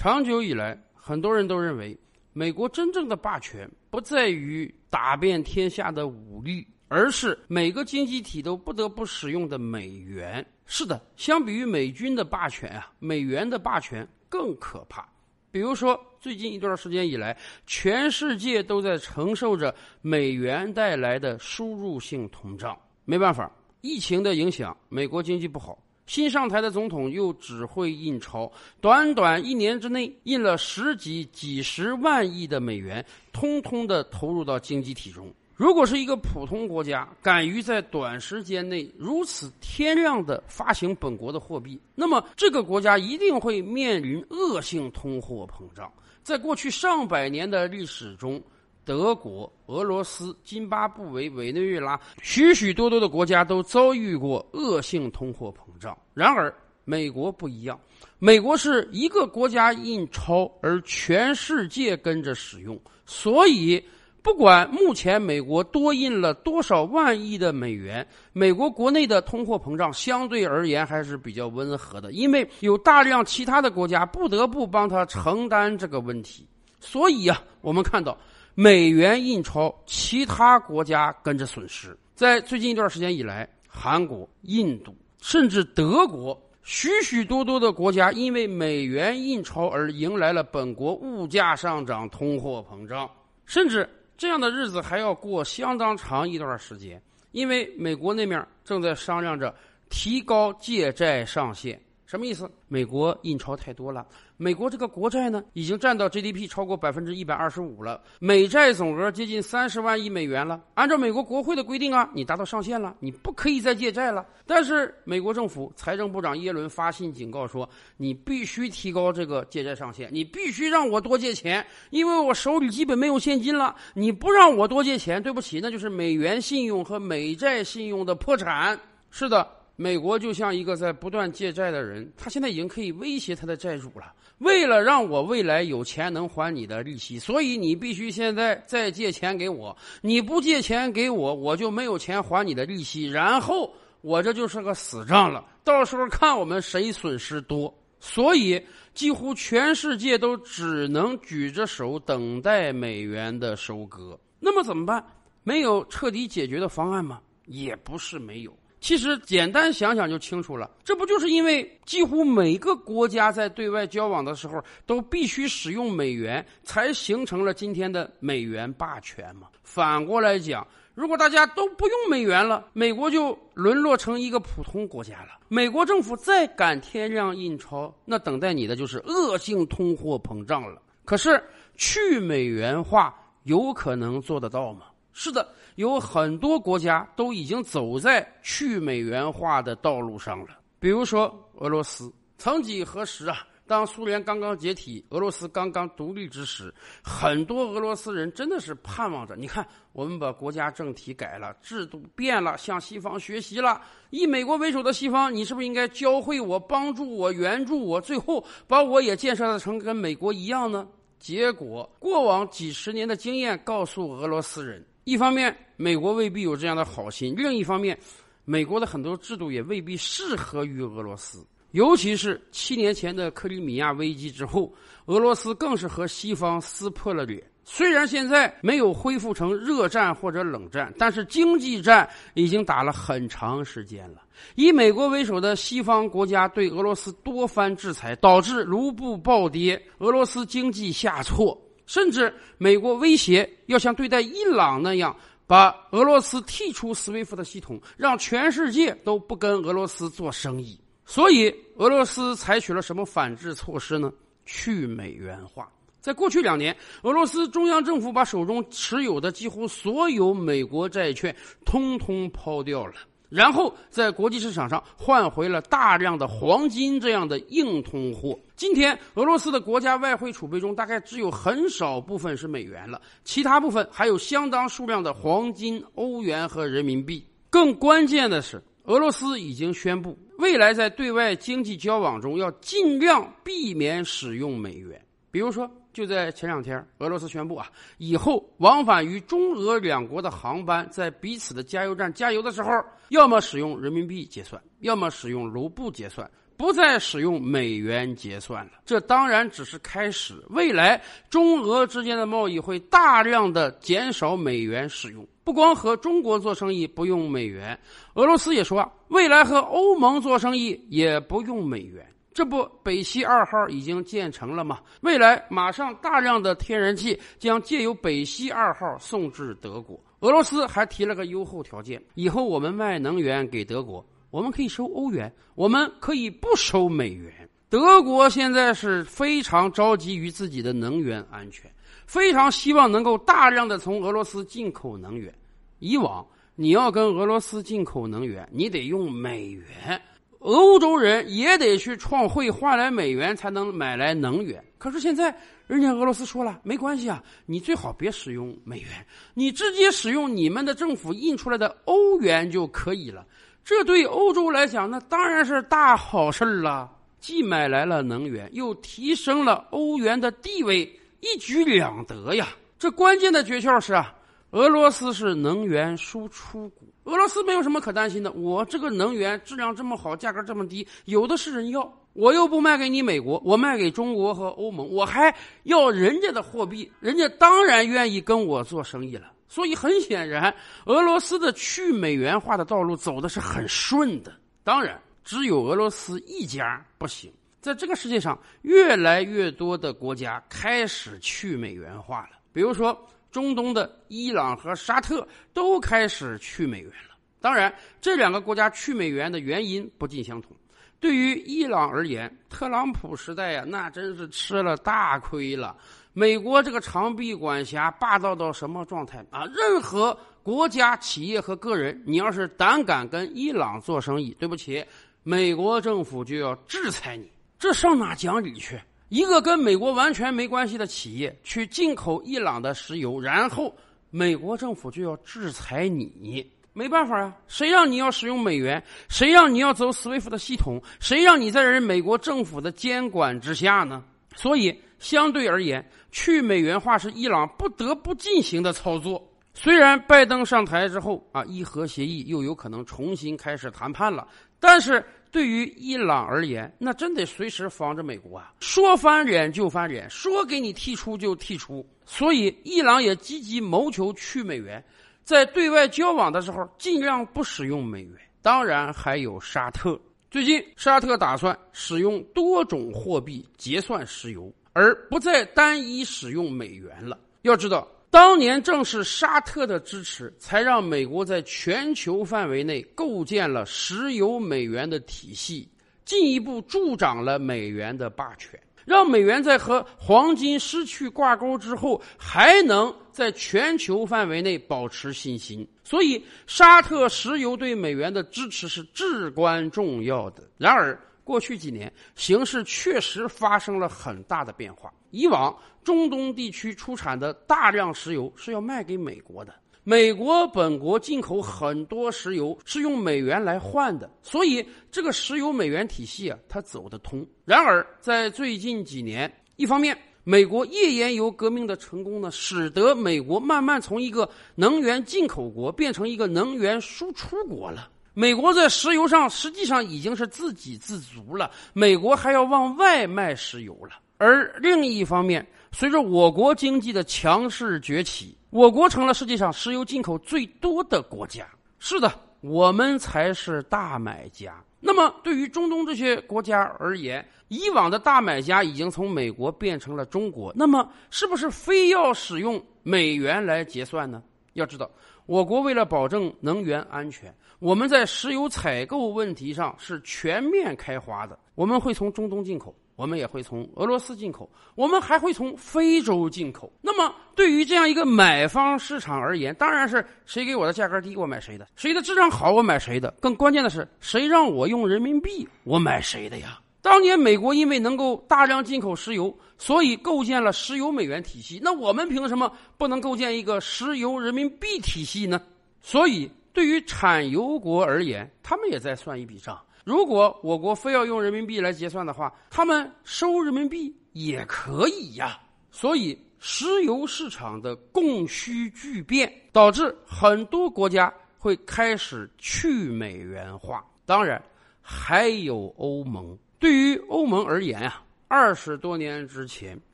长久以来，很多人都认为，美国真正的霸权不在于打遍天下的武力，而是每个经济体都不得不使用的美元。是的，相比于美军的霸权啊，美元的霸权更可怕。比如说，最近一段时间以来，全世界都在承受着美元带来的输入性通胀。没办法，疫情的影响，美国经济不好。新上台的总统又只会印钞，短短一年之内印了十几、几十万亿的美元，通通的投入到经济体中。如果是一个普通国家敢于在短时间内如此天量的发行本国的货币，那么这个国家一定会面临恶性通货膨胀。在过去上百年的历史中，德国、俄罗斯、津巴布韦、委内瑞拉，许许多多的国家都遭遇过恶性通货膨然而，美国不一样，美国是一个国家印钞，而全世界跟着使用，所以。不管目前美国多印了多少万亿的美元，美国国内的通货膨胀相对而言还是比较温和的，因为有大量其他的国家不得不帮他承担这个问题。所以啊，我们看到美元印钞，其他国家跟着损失。在最近一段时间以来，韩国、印度甚至德国，许许多多的国家因为美元印钞而迎来了本国物价上涨、通货膨胀，甚至。这样的日子还要过相当长一段时间，因为美国那面正在商量着提高借债上限。什么意思？美国印钞太多了。美国这个国债呢，已经占到 GDP 超过百分之一百二十五了，美债总额接近三十万亿美元了。按照美国国会的规定啊，你达到上限了，你不可以再借债了。但是美国政府财政部长耶伦发信警告说，你必须提高这个借债上限，你必须让我多借钱，因为我手里基本没有现金了。你不让我多借钱，对不起，那就是美元信用和美债信用的破产。是的。美国就像一个在不断借债的人，他现在已经可以威胁他的债主了。为了让我未来有钱能还你的利息，所以你必须现在再借钱给我。你不借钱给我，我就没有钱还你的利息。然后我这就是个死账了。到时候看我们谁损失多。所以几乎全世界都只能举着手等待美元的收割。那么怎么办？没有彻底解决的方案吗？也不是没有。其实简单想想就清楚了，这不就是因为几乎每个国家在对外交往的时候都必须使用美元，才形成了今天的美元霸权吗？反过来讲，如果大家都不用美元了，美国就沦落成一个普通国家了。美国政府再敢天量印钞，那等待你的就是恶性通货膨胀了。可是去美元化有可能做得到吗？是的，有很多国家都已经走在去美元化的道路上了。比如说俄罗斯，曾几何时啊，当苏联刚刚解体，俄罗斯刚刚独立之时，很多俄罗斯人真的是盼望着：你看，我们把国家政体改了，制度变了，向西方学习了。以美国为首的西方，你是不是应该教会我、帮助我、援助我，最后把我也建设成跟美国一样呢？结果，过往几十年的经验告诉俄罗斯人。一方面，美国未必有这样的好心；另一方面，美国的很多制度也未必适合于俄罗斯。尤其是七年前的克里米亚危机之后，俄罗斯更是和西方撕破了脸。虽然现在没有恢复成热战或者冷战，但是经济战已经打了很长时间了。以美国为首的西方国家对俄罗斯多番制裁，导致卢布暴跌，俄罗斯经济下挫。甚至美国威胁要像对待伊朗那样，把俄罗斯剔出 SWIFT 的系统，让全世界都不跟俄罗斯做生意。所以，俄罗斯采取了什么反制措施呢？去美元化。在过去两年，俄罗斯中央政府把手中持有的几乎所有美国债券通通抛掉了。然后在国际市场上换回了大量的黄金这样的硬通货。今天，俄罗斯的国家外汇储备中大概只有很少部分是美元了，其他部分还有相当数量的黄金、欧元和人民币。更关键的是，俄罗斯已经宣布，未来在对外经济交往中要尽量避免使用美元，比如说。就在前两天，俄罗斯宣布啊，以后往返于中俄两国的航班，在彼此的加油站加油的时候，要么使用人民币结算，要么使用卢布结算，不再使用美元结算了。这当然只是开始，未来中俄之间的贸易会大量的减少美元使用。不光和中国做生意不用美元，俄罗斯也说，未来和欧盟做生意也不用美元。这不，北溪二号已经建成了吗？未来马上大量的天然气将借由北溪二号送至德国。俄罗斯还提了个优厚条件：以后我们卖能源给德国，我们可以收欧元，我们可以不收美元。德国现在是非常着急于自己的能源安全，非常希望能够大量的从俄罗斯进口能源。以往你要跟俄罗斯进口能源，你得用美元。欧洲人也得去创汇换来美元才能买来能源，可是现在人家俄罗斯说了，没关系啊，你最好别使用美元，你直接使用你们的政府印出来的欧元就可以了。这对欧洲来讲，那当然是大好事了，既买来了能源，又提升了欧元的地位，一举两得呀。这关键的诀窍是啊，俄罗斯是能源输出国。俄罗斯没有什么可担心的，我这个能源质量这么好，价格这么低，有的是人要。我又不卖给你美国，我卖给中国和欧盟，我还要人家的货币，人家当然愿意跟我做生意了。所以很显然，俄罗斯的去美元化的道路走的是很顺的。当然，只有俄罗斯一家不行。在这个世界上，越来越多的国家开始去美元化了，比如说。中东的伊朗和沙特都开始去美元了。当然，这两个国家去美元的原因不尽相同。对于伊朗而言，特朗普时代呀，那真是吃了大亏了。美国这个长臂管辖霸道到什么状态啊？任何国家、企业和个人，你要是胆敢跟伊朗做生意，对不起，美国政府就要制裁你。这上哪讲理去？一个跟美国完全没关系的企业去进口伊朗的石油，然后美国政府就要制裁你，没办法啊！谁让你要使用美元？谁让你要走 SWIFT 的系统？谁让你在人美国政府的监管之下呢？所以，相对而言，去美元化是伊朗不得不进行的操作。虽然拜登上台之后啊，伊核协议又有可能重新开始谈判了，但是。对于伊朗而言，那真得随时防着美国啊！说翻脸就翻脸，说给你剔出就剔出。所以，伊朗也积极谋求去美元，在对外交往的时候尽量不使用美元。当然，还有沙特。最近，沙特打算使用多种货币结算石油，而不再单一使用美元了。要知道。当年正是沙特的支持，才让美国在全球范围内构建了石油美元的体系，进一步助长了美元的霸权，让美元在和黄金失去挂钩之后，还能在全球范围内保持信心。所以，沙特石油对美元的支持是至关重要的。然而，过去几年，形势确实发生了很大的变化。以往，中东地区出产的大量石油是要卖给美国的，美国本国进口很多石油是用美元来换的，所以这个石油美元体系啊，它走得通。然而，在最近几年，一方面，美国页岩油革命的成功呢，使得美国慢慢从一个能源进口国变成一个能源输出国了。美国在石油上实际上已经是自给自足了，美国还要往外卖石油了。而另一方面，随着我国经济的强势崛起，我国成了世界上石油进口最多的国家。是的，我们才是大买家。那么，对于中东这些国家而言，以往的大买家已经从美国变成了中国，那么是不是非要使用美元来结算呢？要知道，我国为了保证能源安全，我们在石油采购问题上是全面开花的。我们会从中东进口，我们也会从俄罗斯进口，我们还会从非洲进口。那么，对于这样一个买方市场而言，当然是谁给我的价格低，我买谁的；谁的质量好，我买谁的。更关键的是，谁让我用人民币，我买谁的呀？当年美国因为能够大量进口石油，所以构建了石油美元体系。那我们凭什么不能构建一个石油人民币体系呢？所以，对于产油国而言，他们也在算一笔账：如果我国非要用人民币来结算的话，他们收人民币也可以呀。所以，石油市场的供需巨变，导致很多国家会开始去美元化。当然，还有欧盟。对于欧盟而言啊，二十多年之前，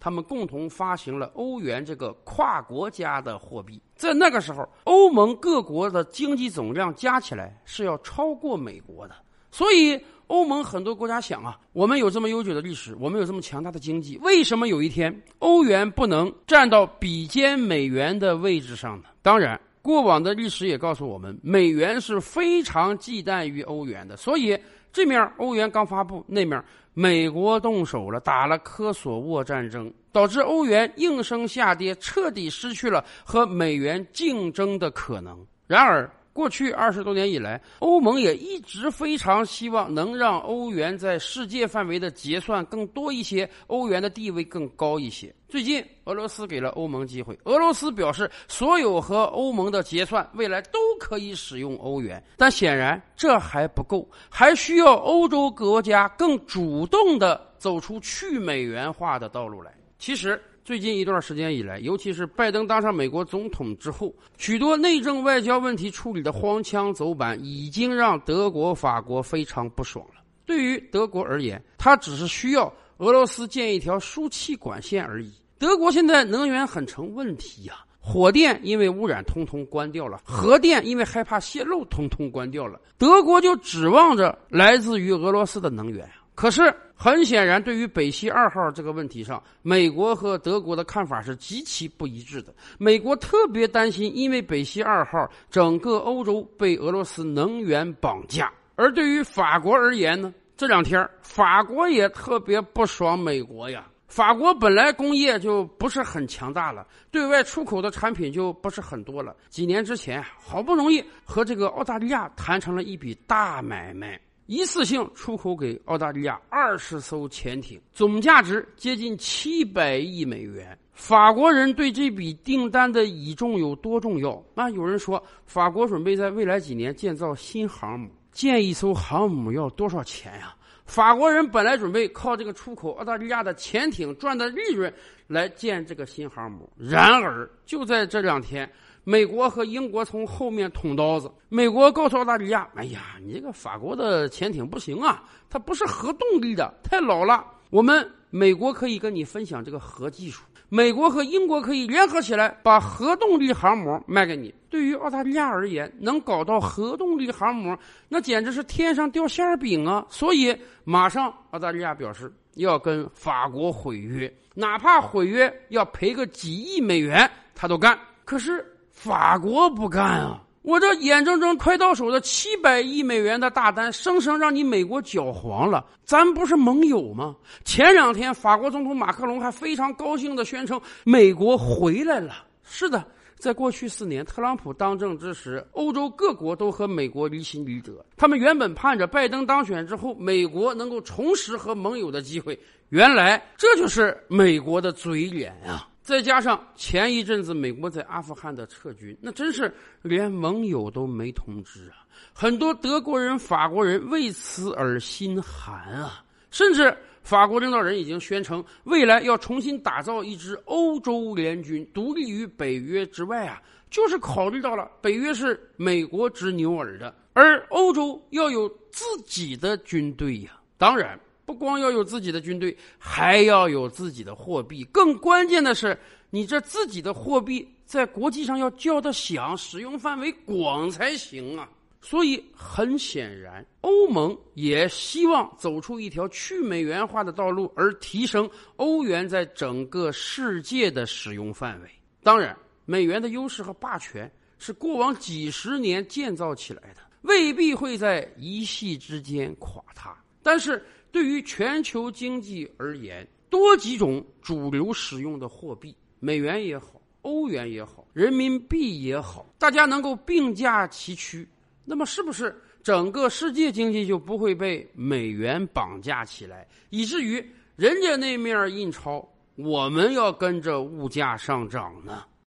他们共同发行了欧元这个跨国家的货币。在那个时候，欧盟各国的经济总量加起来是要超过美国的。所以，欧盟很多国家想啊，我们有这么悠久的历史，我们有这么强大的经济，为什么有一天欧元不能站到比肩美元的位置上呢？当然。过往的历史也告诉我们，美元是非常忌惮于欧元的，所以这面欧元刚发布，那面美国动手了，打了科索沃战争，导致欧元应声下跌，彻底失去了和美元竞争的可能。然而，过去二十多年以来，欧盟也一直非常希望能让欧元在世界范围的结算更多一些，欧元的地位更高一些。最近，俄罗斯给了欧盟机会，俄罗斯表示所有和欧盟的结算未来都可以使用欧元，但显然这还不够，还需要欧洲国家更主动地走出去美元化的道路来。其实。最近一段时间以来，尤其是拜登当上美国总统之后，许多内政外交问题处理的荒腔走板，已经让德国、法国非常不爽了。对于德国而言，它只是需要俄罗斯建一条输气管线而已。德国现在能源很成问题呀，火电因为污染通通关掉了，核电因为害怕泄漏通通关掉了，德国就指望着来自于俄罗斯的能源可是。很显然，对于北溪二号这个问题上，美国和德国的看法是极其不一致的。美国特别担心，因为北溪二号，整个欧洲被俄罗斯能源绑架。而对于法国而言呢，这两天法国也特别不爽美国呀。法国本来工业就不是很强大了，对外出口的产品就不是很多了。几年之前，好不容易和这个澳大利亚谈成了一笔大买卖。一次性出口给澳大利亚二十艘潜艇，总价值接近七百亿美元。法国人对这笔订单的倚重有多重要？那有人说，法国准备在未来几年建造新航母，建一艘航母要多少钱呀？法国人本来准备靠这个出口澳大利亚的潜艇赚的利润来建这个新航母，然而就在这两天。美国和英国从后面捅刀子。美国告诉澳大利亚：“哎呀，你这个法国的潜艇不行啊，它不是核动力的，太老了。我们美国可以跟你分享这个核技术，美国和英国可以联合起来把核动力航母卖给你。对于澳大利亚而言，能搞到核动力航母，那简直是天上掉馅饼啊！所以，马上澳大利亚表示要跟法国毁约，哪怕毁约要赔个几亿美元，他都干。可是。”法国不干啊！我这眼睁睁快到手的七百亿美元的大单，生生让你美国搅黄了。咱不是盟友吗？前两天，法国总统马克龙还非常高兴的宣称，美国回来了。是的，在过去四年，特朗普当政之时，欧洲各国都和美国离心离德。他们原本盼着拜登当选之后，美国能够重拾和盟友的机会。原来，这就是美国的嘴脸啊！再加上前一阵子美国在阿富汗的撤军，那真是连盟友都没通知啊！很多德国人、法国人为此而心寒啊！甚至法国领导人已经宣称，未来要重新打造一支欧洲联军，独立于北约之外啊！就是考虑到了北约是美国执牛耳的，而欧洲要有自己的军队呀！当然。不光要有自己的军队，还要有自己的货币。更关键的是，你这自己的货币在国际上要叫得响，使用范围广才行啊！所以很显然，欧盟也希望走出一条去美元化的道路，而提升欧元在整个世界的使用范围。当然，美元的优势和霸权是过往几十年建造起来的，未必会在一夕之间垮塌。但是，对于全球经济而言，多几种主流使用的货币，美元也好，欧元也好，人民币也好，大家能够并驾齐驱，那么是不是整个世界经济就不会被美元绑架起来，以至于人家那面印钞，我们要跟着物价上涨呢？